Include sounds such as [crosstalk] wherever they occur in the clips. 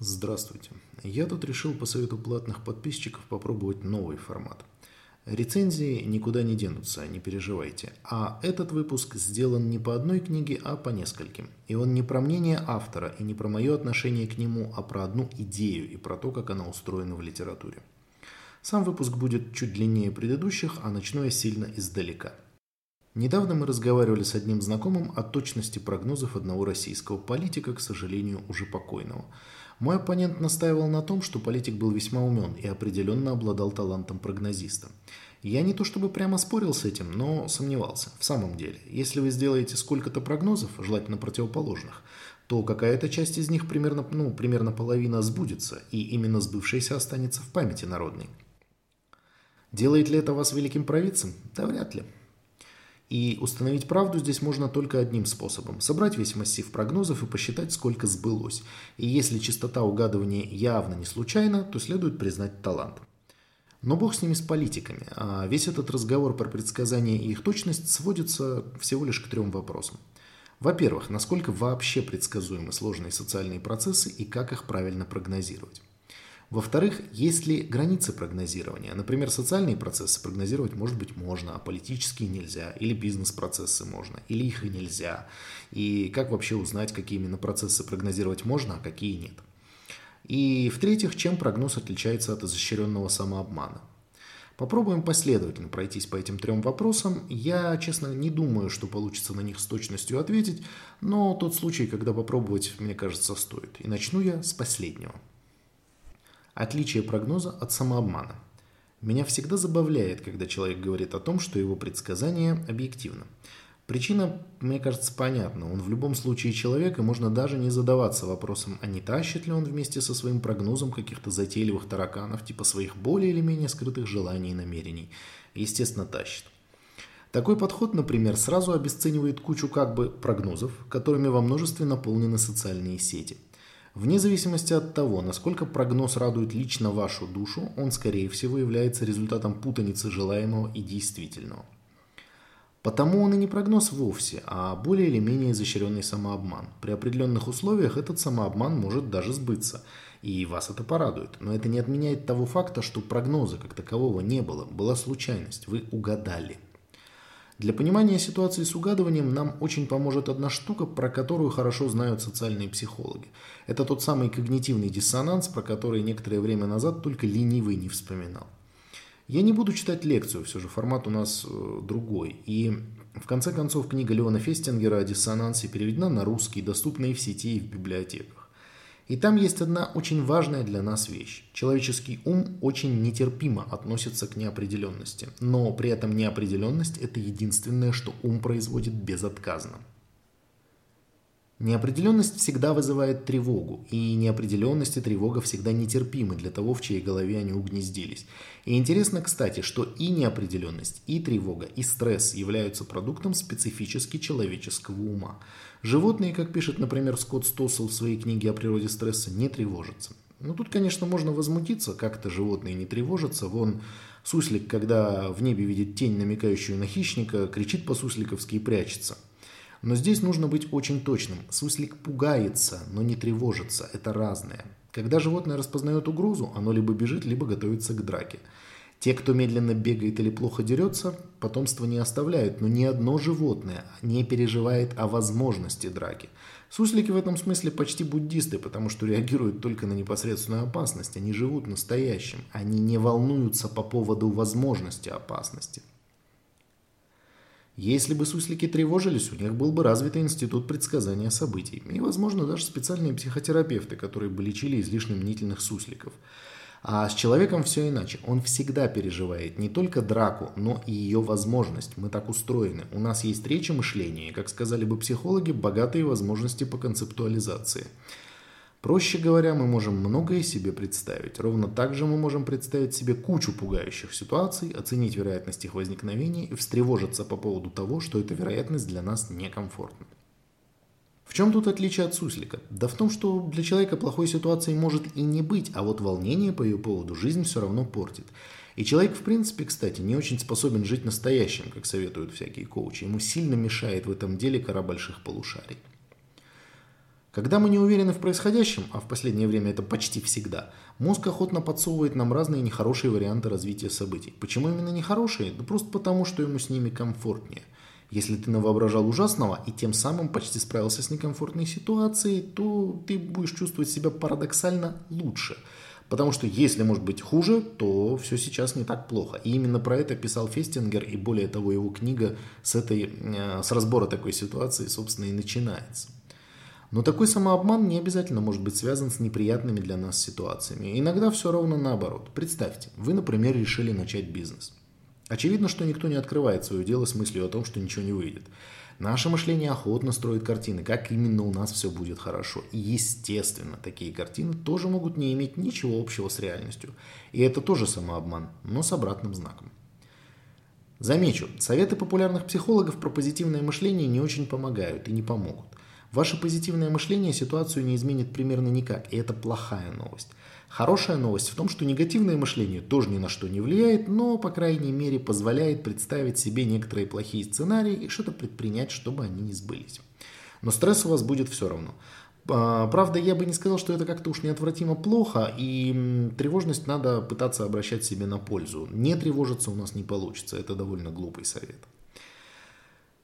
Здравствуйте. Я тут решил по совету платных подписчиков попробовать новый формат. Рецензии никуда не денутся, не переживайте. А этот выпуск сделан не по одной книге, а по нескольким. И он не про мнение автора и не про мое отношение к нему, а про одну идею и про то, как она устроена в литературе. Сам выпуск будет чуть длиннее предыдущих, а начну я сильно издалека. Недавно мы разговаривали с одним знакомым о точности прогнозов одного российского политика, к сожалению, уже покойного – мой оппонент настаивал на том, что политик был весьма умен и определенно обладал талантом прогнозиста. Я не то чтобы прямо спорил с этим, но сомневался. В самом деле, если вы сделаете сколько-то прогнозов, желательно противоположных, то какая-то часть из них, примерно, ну, примерно половина, сбудется, и именно сбывшаяся останется в памяти народной. Делает ли это вас великим провидцем? Да вряд ли. И установить правду здесь можно только одним способом – собрать весь массив прогнозов и посчитать, сколько сбылось. И если частота угадывания явно не случайна, то следует признать талант. Но бог с ними с политиками, а весь этот разговор про предсказания и их точность сводится всего лишь к трем вопросам. Во-первых, насколько вообще предсказуемы сложные социальные процессы и как их правильно прогнозировать. Во-вторых, есть ли границы прогнозирования? Например, социальные процессы прогнозировать, может быть, можно, а политические нельзя. Или бизнес-процессы можно, или их и нельзя. И как вообще узнать, какие именно процессы прогнозировать можно, а какие нет? И в-третьих, чем прогноз отличается от изощренного самообмана? Попробуем последовательно пройтись по этим трем вопросам. Я, честно, не думаю, что получится на них с точностью ответить, но тот случай, когда попробовать, мне кажется, стоит. И начну я с последнего. Отличие прогноза от самообмана. Меня всегда забавляет, когда человек говорит о том, что его предсказание объективно. Причина, мне кажется, понятна. Он в любом случае человек, и можно даже не задаваться вопросом, а не тащит ли он вместе со своим прогнозом каких-то затейливых тараканов, типа своих более или менее скрытых желаний и намерений. Естественно, тащит. Такой подход, например, сразу обесценивает кучу как бы прогнозов, которыми во множестве наполнены социальные сети – Вне зависимости от того, насколько прогноз радует лично вашу душу, он, скорее всего, является результатом путаницы желаемого и действительного. Потому он и не прогноз вовсе, а более или менее изощренный самообман. При определенных условиях этот самообман может даже сбыться, и вас это порадует. Но это не отменяет того факта, что прогноза как такового не было, была случайность, вы угадали. Для понимания ситуации с угадыванием нам очень поможет одна штука, про которую хорошо знают социальные психологи. Это тот самый когнитивный диссонанс, про который некоторое время назад только ленивый не вспоминал. Я не буду читать лекцию, все же формат у нас э, другой. И в конце концов книга Леона Фестингера о диссонансе переведена на русский, доступна и в сети, и в библиотеках. И там есть одна очень важная для нас вещь. Человеческий ум очень нетерпимо относится к неопределенности, но при этом неопределенность – это единственное, что ум производит безотказно. Неопределенность всегда вызывает тревогу, и неопределенность и тревога всегда нетерпимы для того, в чьей голове они угнездились. И интересно, кстати, что и неопределенность, и тревога, и стресс являются продуктом специфически человеческого ума. Животные, как пишет, например, Скотт Стоссел в своей книге о природе стресса, не тревожатся. Ну, тут, конечно, можно возмутиться, как то животные не тревожатся. Вон суслик, когда в небе видит тень, намекающую на хищника, кричит по-сусликовски и прячется. Но здесь нужно быть очень точным. Суслик пугается, но не тревожится. Это разное. Когда животное распознает угрозу, оно либо бежит, либо готовится к драке. Те, кто медленно бегает или плохо дерется, потомство не оставляют, но ни одно животное не переживает о возможности драки. Суслики в этом смысле почти буддисты, потому что реагируют только на непосредственную опасность. Они живут настоящим. Они не волнуются по поводу возможности опасности. Если бы суслики тревожились, у них был бы развитый институт предсказания событий. И, возможно, даже специальные психотерапевты, которые бы лечили излишне мнительных сусликов – а с человеком все иначе. Он всегда переживает не только драку, но и ее возможность. Мы так устроены. У нас есть речь и мышление, и, как сказали бы психологи, богатые возможности по концептуализации. Проще говоря, мы можем многое себе представить. Ровно так же мы можем представить себе кучу пугающих ситуаций, оценить вероятность их возникновения и встревожиться по поводу того, что эта вероятность для нас некомфортна. В чем тут отличие от суслика? Да в том, что для человека плохой ситуации может и не быть, а вот волнение по ее поводу жизнь все равно портит. И человек, в принципе, кстати, не очень способен жить настоящим, как советуют всякие коучи. Ему сильно мешает в этом деле кора больших полушарий. Когда мы не уверены в происходящем, а в последнее время это почти всегда, мозг охотно подсовывает нам разные нехорошие варианты развития событий. Почему именно нехорошие? Да просто потому, что ему с ними комфортнее. Если ты навоображал ужасного и тем самым почти справился с некомфортной ситуацией, то ты будешь чувствовать себя парадоксально лучше. Потому что если может быть хуже, то все сейчас не так плохо. И именно про это писал Фестингер, и более того, его книга с, этой, э, с разбора такой ситуации, собственно, и начинается. Но такой самообман не обязательно может быть связан с неприятными для нас ситуациями. Иногда все ровно наоборот. Представьте, вы, например, решили начать бизнес. Очевидно, что никто не открывает свое дело с мыслью о том, что ничего не выйдет. Наше мышление охотно строит картины, как именно у нас все будет хорошо. И естественно, такие картины тоже могут не иметь ничего общего с реальностью. И это тоже самообман, но с обратным знаком. Замечу, советы популярных психологов про позитивное мышление не очень помогают и не помогут. Ваше позитивное мышление ситуацию не изменит примерно никак, и это плохая новость. Хорошая новость в том, что негативное мышление тоже ни на что не влияет, но, по крайней мере, позволяет представить себе некоторые плохие сценарии и что-то предпринять, чтобы они не сбылись. Но стресс у вас будет все равно. А, правда, я бы не сказал, что это как-то уж неотвратимо плохо, и тревожность надо пытаться обращать себе на пользу. Не тревожиться у нас не получится, это довольно глупый совет.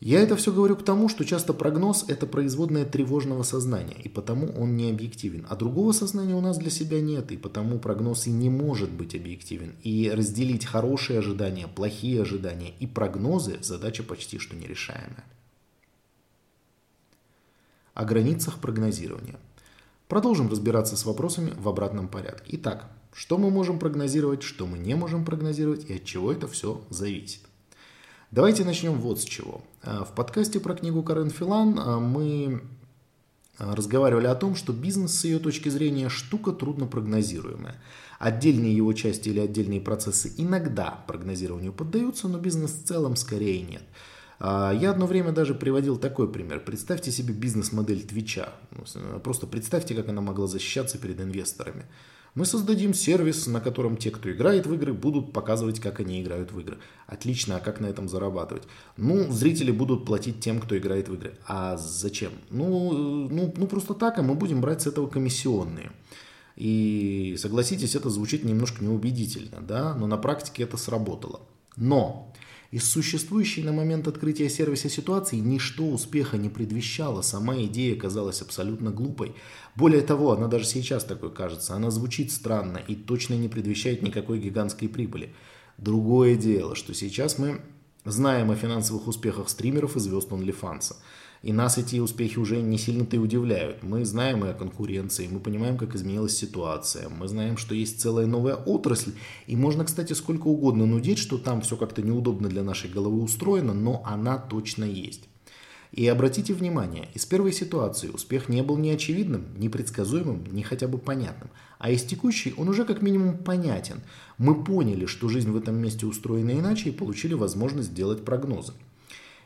Я это все говорю к тому, что часто прогноз – это производное тревожного сознания, и потому он не объективен. А другого сознания у нас для себя нет, и потому прогноз и не может быть объективен. И разделить хорошие ожидания, плохие ожидания и прогнозы – задача почти что нерешаемая. О границах прогнозирования. Продолжим разбираться с вопросами в обратном порядке. Итак, что мы можем прогнозировать, что мы не можем прогнозировать и от чего это все зависит. Давайте начнем вот с чего. А, в подкасте про книгу Карен Филан а, мы а, разговаривали о том, что бизнес с ее точки зрения штука трудно прогнозируемая. Отдельные его части или отдельные процессы иногда прогнозированию поддаются, но бизнес в целом скорее нет. Я одно время даже приводил такой пример. Представьте себе бизнес-модель Твича. Ну, просто представьте, как она могла защищаться перед инвесторами. Мы создадим сервис, на котором те, кто играет в игры, будут показывать, как они играют в игры. Отлично, а как на этом зарабатывать? Ну, зрители будут платить тем, кто играет в игры. А зачем? Ну, ну, ну просто так, а мы будем брать с этого комиссионные. И согласитесь, это звучит немножко неубедительно, да, но на практике это сработало. Но из существующей на момент открытия сервиса ситуации ничто успеха не предвещало, сама идея казалась абсолютно глупой. Более того, она даже сейчас такой кажется, она звучит странно и точно не предвещает никакой гигантской прибыли. Другое дело, что сейчас мы знаем о финансовых успехах стримеров и звезд OnlyFans. И нас эти успехи уже не сильно-то и удивляют. Мы знаем и о конкуренции, мы понимаем, как изменилась ситуация, мы знаем, что есть целая новая отрасль. И можно, кстати, сколько угодно нудеть, что там все как-то неудобно для нашей головы устроено, но она точно есть. И обратите внимание, из первой ситуации успех не был ни очевидным, ни предсказуемым, ни хотя бы понятным. А из текущей он уже как минимум понятен. Мы поняли, что жизнь в этом месте устроена иначе и получили возможность делать прогнозы.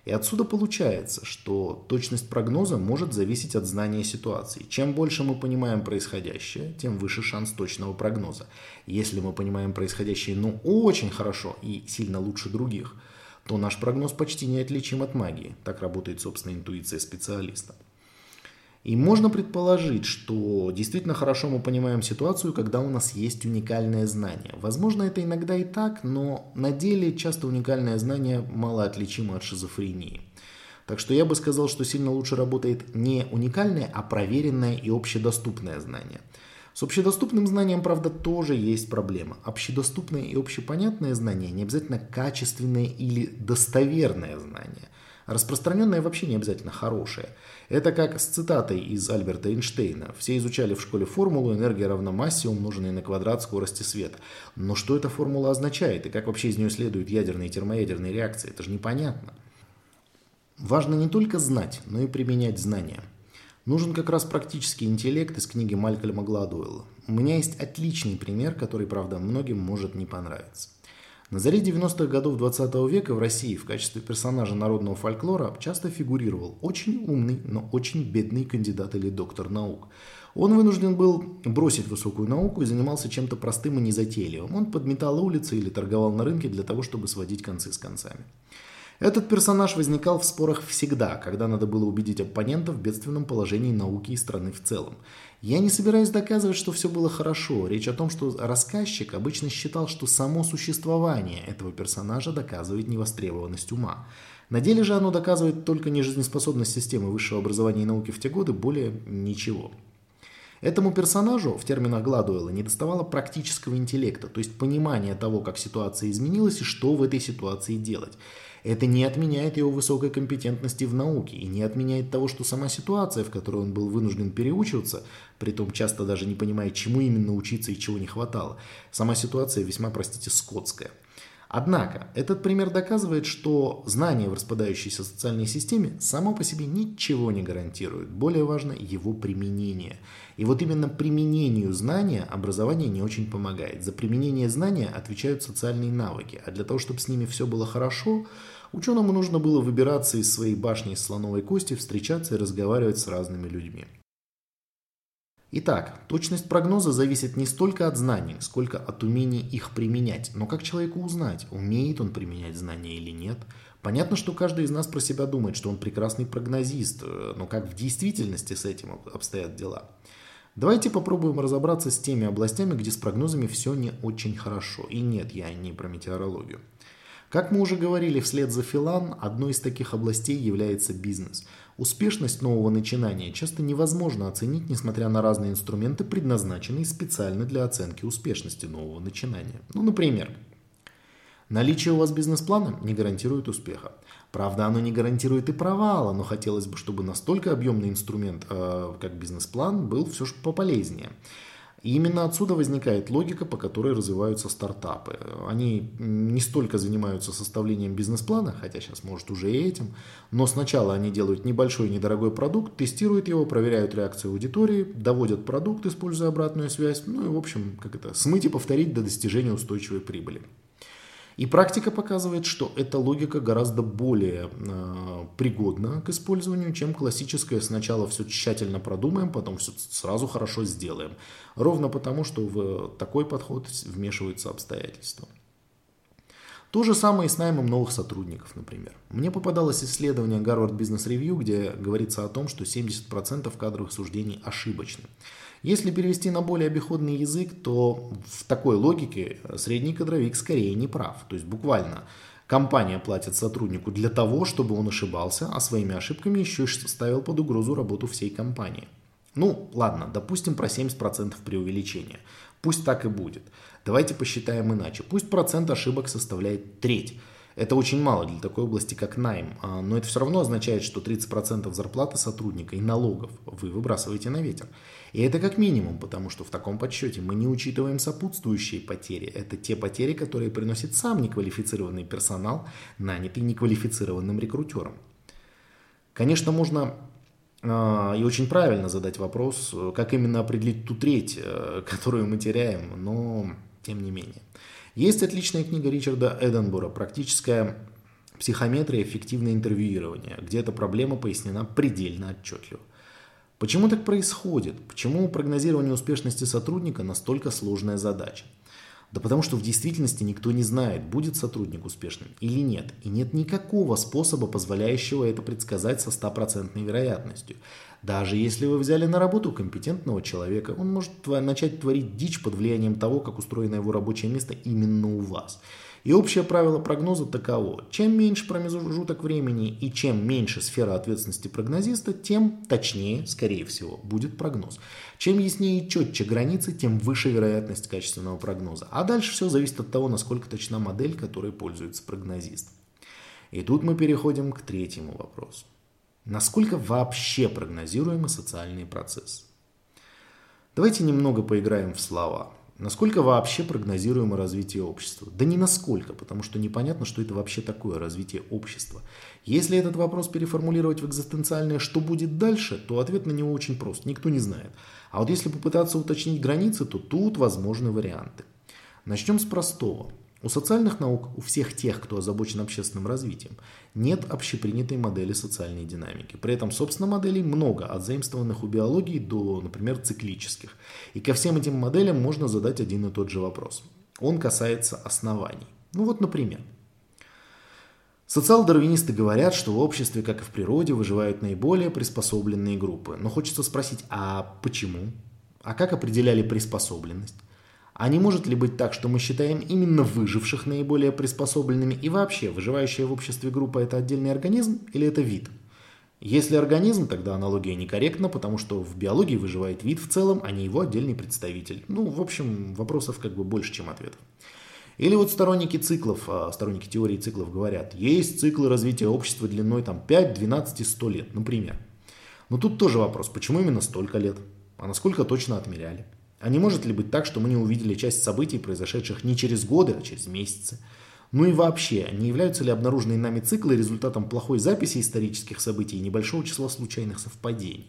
И отсюда получается, что точность прогноза может зависеть от знания ситуации. Чем больше мы понимаем происходящее, тем выше шанс точного прогноза. Если мы понимаем происходящее ну очень хорошо и сильно лучше других, то наш прогноз почти неотличим от магии. Так работает, собственно, интуиция специалиста. И можно предположить, что действительно хорошо мы понимаем ситуацию, когда у нас есть уникальное знание. Возможно, это иногда и так, но на деле часто уникальное знание мало отличимо от шизофрении. Так что я бы сказал, что сильно лучше работает не уникальное, а проверенное и общедоступное знание. С общедоступным знанием, правда, тоже есть проблема. Общедоступное и общепонятное знание не обязательно качественное или достоверное знание. Распространенное вообще не обязательно хорошее. Это как с цитатой из Альберта Эйнштейна. Все изучали в школе формулу энергия равна массе, умноженной на квадрат скорости света. Но что эта формула означает и как вообще из нее следуют ядерные и термоядерные реакции, это же непонятно. Важно не только знать, но и применять знания. Нужен как раз практический интеллект из книги Малькольма Гладуэлла. У меня есть отличный пример, который, правда, многим может не понравиться. На заре 90-х годов 20 -го века в России в качестве персонажа народного фольклора часто фигурировал очень умный, но очень бедный кандидат или доктор наук. Он вынужден был бросить высокую науку и занимался чем-то простым и незатейливым. Он подметал улицы или торговал на рынке для того, чтобы сводить концы с концами. Этот персонаж возникал в спорах всегда, когда надо было убедить оппонента в бедственном положении науки и страны в целом. Я не собираюсь доказывать, что все было хорошо. Речь о том, что рассказчик обычно считал, что само существование этого персонажа доказывает невостребованность ума. На деле же оно доказывает только нежизнеспособность системы высшего образования и науки в те годы, более ничего. Этому персонажу в терминах Гладуэлла недоставало практического интеллекта, то есть понимания того, как ситуация изменилась и что в этой ситуации делать. Это не отменяет его высокой компетентности в науке и не отменяет того, что сама ситуация, в которой он был вынужден переучиваться, притом часто даже не понимая, чему именно учиться и чего не хватало, сама ситуация весьма, простите, скотская. Однако, этот пример доказывает, что знание в распадающейся социальной системе само по себе ничего не гарантирует. Более важно его применение. И вот именно применению знания образование не очень помогает. За применение знания отвечают социальные навыки. А для того, чтобы с ними все было хорошо, ученому нужно было выбираться из своей башни из слоновой кости, встречаться и разговаривать с разными людьми. Итак, точность прогноза зависит не столько от знаний, сколько от умения их применять. Но как человеку узнать, умеет он применять знания или нет? Понятно, что каждый из нас про себя думает, что он прекрасный прогнозист, э, но как в действительности с этим обстоят дела? Давайте попробуем разобраться с теми областями, где с прогнозами все не очень хорошо. И нет, я не про метеорологию. Как мы уже говорили вслед за Филан, одной из таких областей является бизнес – Успешность нового начинания часто невозможно оценить, несмотря на разные инструменты, предназначенные специально для оценки успешности нового начинания. Ну, например, наличие у вас бизнес-плана не гарантирует успеха. Правда, оно не гарантирует и провала, но хотелось бы, чтобы настолько объемный инструмент, э, как бизнес-план, был все же пополезнее. И именно отсюда возникает логика, по которой развиваются стартапы. Они не столько занимаются составлением бизнес-плана, хотя сейчас может уже и этим, но сначала они делают небольшой недорогой продукт, тестируют его, проверяют реакцию аудитории, доводят продукт, используя обратную связь, ну и в общем, как это, смыть и повторить до достижения устойчивой прибыли. И практика показывает, что эта логика гораздо более э, пригодна к использованию, чем классическая «сначала все тщательно продумаем, потом все сразу хорошо сделаем». Ровно потому, что в такой подход вмешиваются обстоятельства. То же самое и с наймом новых сотрудников, например. Мне попадалось исследование Harvard Business Review, где говорится о том, что 70% кадровых суждений ошибочны. Если перевести на более обиходный язык, то в такой логике средний кадровик скорее не прав. То есть буквально компания платит сотруднику для того, чтобы он ошибался, а своими ошибками еще и ставил под угрозу работу всей компании. Ну, ладно, допустим про 70% преувеличения. Пусть так и будет. Давайте посчитаем иначе. Пусть процент ошибок составляет треть. Это очень мало для такой области, как найм, а, но это все равно означает, что 30% зарплаты сотрудника и налогов вы выбрасываете на ветер. И это как минимум, потому что в таком подсчете мы не учитываем сопутствующие потери. Это те потери, которые приносит сам неквалифицированный персонал, нанятый неквалифицированным рекрутером. Конечно, можно э, и очень правильно задать вопрос, как именно определить ту треть, э, [laughs] которую мы теряем, но тем не менее. Есть отличная книга Ричарда Эденбора «Практическая психометрия эффективное интервьюирование», где эта проблема пояснена предельно отчетливо. Почему так происходит? Почему прогнозирование успешности сотрудника настолько сложная задача? Да потому что в действительности никто не знает, будет сотрудник успешным или нет. И нет никакого способа, позволяющего это предсказать со стопроцентной вероятностью. Даже если вы взяли на работу компетентного человека, он может начать творить дичь под влиянием того, как устроено его рабочее место именно у вас. И общее правило прогноза таково. Чем меньше промежуток времени и чем меньше сфера ответственности прогнозиста, тем точнее, скорее всего, будет прогноз. Чем яснее и четче границы, тем выше вероятность качественного прогноза. А дальше все зависит от того, насколько точна модель, которой пользуется прогнозист. И тут мы переходим к третьему вопросу. Насколько вообще прогнозируемы социальные процессы? Давайте немного поиграем в слова. Насколько вообще прогнозируемо развитие общества? Да не насколько, потому что непонятно, что это вообще такое развитие общества. Если этот вопрос переформулировать в экзистенциальное «что будет дальше», то ответ на него очень прост, никто не знает. А вот если попытаться уточнить границы, то тут возможны варианты. Начнем с простого – у социальных наук, у всех тех, кто озабочен общественным развитием, нет общепринятой модели социальной динамики. При этом, собственно, моделей много, от заимствованных у биологии до, например, циклических. И ко всем этим моделям можно задать один и тот же вопрос. Он касается оснований. Ну вот, например, Социал-дарвинисты говорят, что в обществе, как и в природе, выживают наиболее приспособленные группы. Но хочется спросить, а почему? А как определяли приспособленность? А не может ли быть так, что мы считаем именно выживших наиболее приспособленными и вообще выживающая в обществе группа это отдельный организм или это вид? Если организм, тогда аналогия некорректна, потому что в биологии выживает вид в целом, а не его отдельный представитель. Ну, в общем, вопросов как бы больше, чем ответов. Или вот сторонники циклов, а, сторонники теории циклов говорят, есть циклы развития общества длиной там 5, 12 и 100 лет, например. Но тут тоже вопрос, почему именно столько лет? А насколько точно отмеряли? А не может ли быть так, что мы не увидели часть событий, произошедших не через годы, а через месяцы? Ну и вообще, не являются ли обнаруженные нами циклы результатом плохой записи исторических событий и небольшого числа случайных совпадений?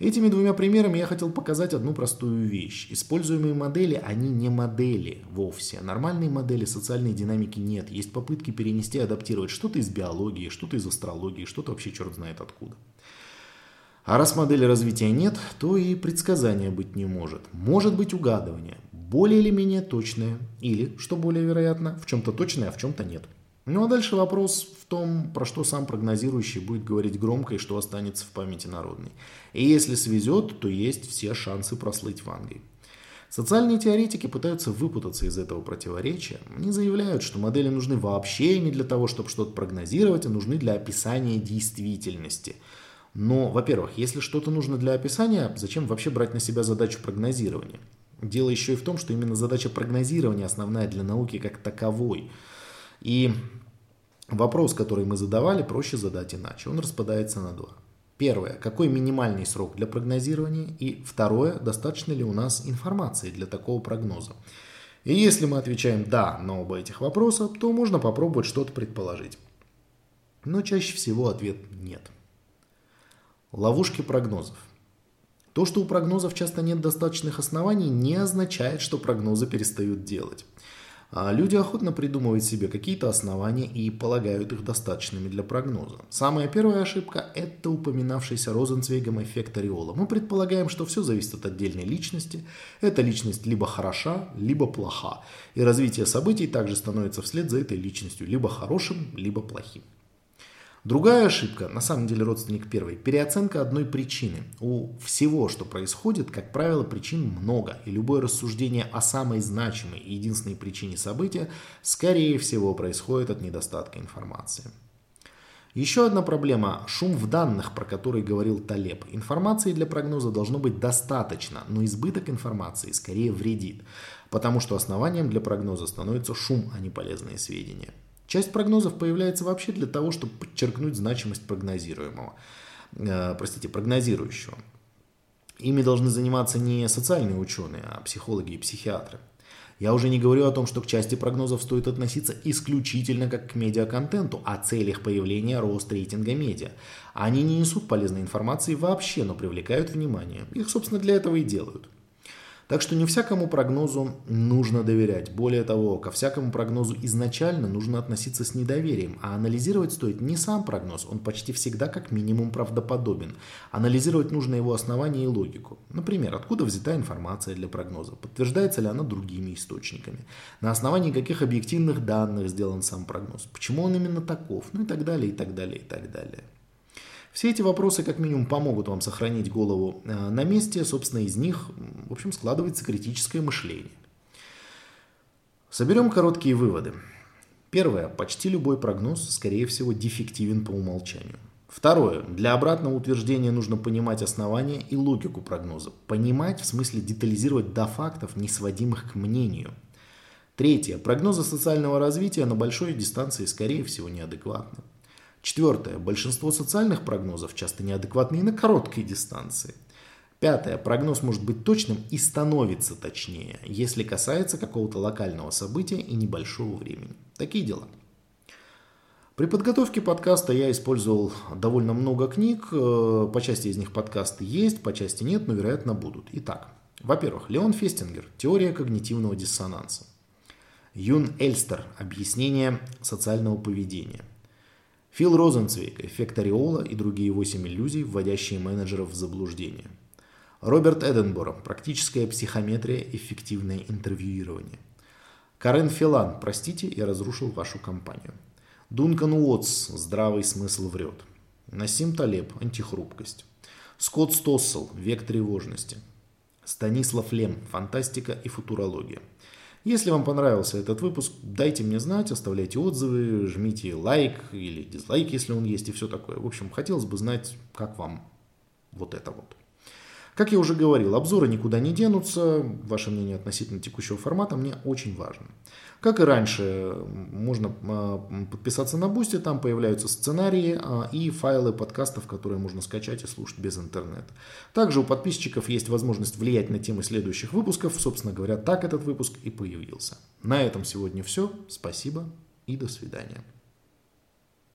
Этими двумя примерами я хотел показать одну простую вещь. Используемые модели, они не модели вовсе. Нормальной модели социальной динамики нет. Есть попытки перенести, адаптировать что-то из биологии, что-то из астрологии, что-то вообще черт знает откуда. А раз модели развития нет, то и предсказания быть не может. Может быть угадывание, более или менее точное, или, что более вероятно, в чем-то точное, а в чем-то нет. Ну а дальше вопрос в том, про что сам прогнозирующий будет говорить громко и что останется в памяти народной. И если свезет, то есть все шансы прослыть в Англии. Социальные теоретики пытаются выпутаться из этого противоречия. Они заявляют, что модели нужны вообще не для того, чтобы что-то прогнозировать, а нужны для описания действительности. Но, во-первых, если что-то нужно для описания, зачем вообще брать на себя задачу прогнозирования? Дело еще и в том, что именно задача прогнозирования основная для науки как таковой – и вопрос, который мы задавали, проще задать иначе. Он распадается на два. Первое, какой минимальный срок для прогнозирования? И второе, достаточно ли у нас информации для такого прогноза? И если мы отвечаем «да» на оба этих вопроса, то можно попробовать что-то предположить. Но чаще всего ответ «нет». Ловушки прогнозов. То, что у прогнозов часто нет достаточных оснований, не означает, что прогнозы перестают делать. А люди охотно придумывают себе какие-то основания и полагают их достаточными для прогноза. Самая первая ошибка – это упоминавшийся Розенцвейгом эффект ореола. Мы предполагаем, что все зависит от отдельной личности. Эта личность либо хороша, либо плоха. И развитие событий также становится вслед за этой личностью либо хорошим, либо плохим. Другая ошибка, на самом деле родственник первой, переоценка одной причины. У всего, что происходит, как правило, причин много, и любое рассуждение о самой значимой и единственной причине события, скорее всего, происходит от недостатка информации. Еще одна проблема – шум в данных, про который говорил Талеб. Информации для прогноза должно быть достаточно, но избыток информации скорее вредит, потому что основанием для прогноза становится шум, а не полезные сведения. Часть прогнозов появляется вообще для того, чтобы подчеркнуть значимость прогнозируемого, э, простите, прогнозирующего. Ими должны заниматься не социальные ученые, а психологи и психиатры. Я уже не говорю о том, что к части прогнозов стоит относиться исключительно как к медиаконтенту, о целях появления роста рейтинга медиа. Они не несут полезной информации вообще, но привлекают внимание. Их, собственно, для этого и делают. Так что не всякому прогнозу нужно доверять. Более того, ко всякому прогнозу изначально нужно относиться с недоверием, а анализировать стоит не сам прогноз, он почти всегда как минимум правдоподобен. Анализировать нужно его основания и логику. Например, откуда взята информация для прогноза, подтверждается ли она другими источниками, на основании каких объективных данных сделан сам прогноз, почему он именно таков, ну и так далее, и так далее, и так далее. Все эти вопросы как минимум помогут вам сохранить голову э, на месте. Собственно, из них, в общем, складывается критическое мышление. Соберем короткие выводы. Первое. Почти любой прогноз, скорее всего, дефективен по умолчанию. Второе. Для обратного утверждения нужно понимать основания и логику прогноза. Понимать в смысле детализировать до фактов, не сводимых к мнению. Третье. Прогнозы социального развития на большой дистанции, скорее всего, неадекватны. Четвертое. Большинство социальных прогнозов часто неадекватны и на короткой дистанции. Пятое. Прогноз может быть точным и становится точнее, если касается какого-то локального события и небольшого времени. Такие дела. При подготовке подкаста я использовал довольно много книг. Э, по части из них подкасты есть, по части нет, но, вероятно, будут. Итак, во-первых, Леон Фестингер «Теория когнитивного диссонанса». Юн Эльстер «Объяснение социального поведения». Фил Розенцвейг, эффект ореола и другие 8 иллюзий, вводящие менеджеров в заблуждение. Роберт Эденборо, практическая психометрия, эффективное интервьюирование. Карен Филан, простите, я разрушил вашу компанию. Дункан Уотс «Здравый смысл врет». Насим Талеб «Антихрупкость». Скотт Стоссел «Век тревожности». Станислав Лем «Фантастика и футурология». Если вам понравился этот выпуск, дайте мне знать, оставляйте отзывы, жмите лайк или дизлайк, если он есть, и все такое. В общем, хотелось бы знать, как вам вот это вот. Как я уже говорил, обзоры никуда не денутся. Ваше мнение относительно текущего формата мне очень важно. Как и раньше, можно а, подписаться на Boosty, там появляются сценарии а, и файлы подкастов, которые можно скачать и слушать без интернета. Также у подписчиков есть возможность влиять на темы следующих выпусков. Собственно говоря, так этот выпуск и появился. На этом сегодня все. Спасибо и до свидания.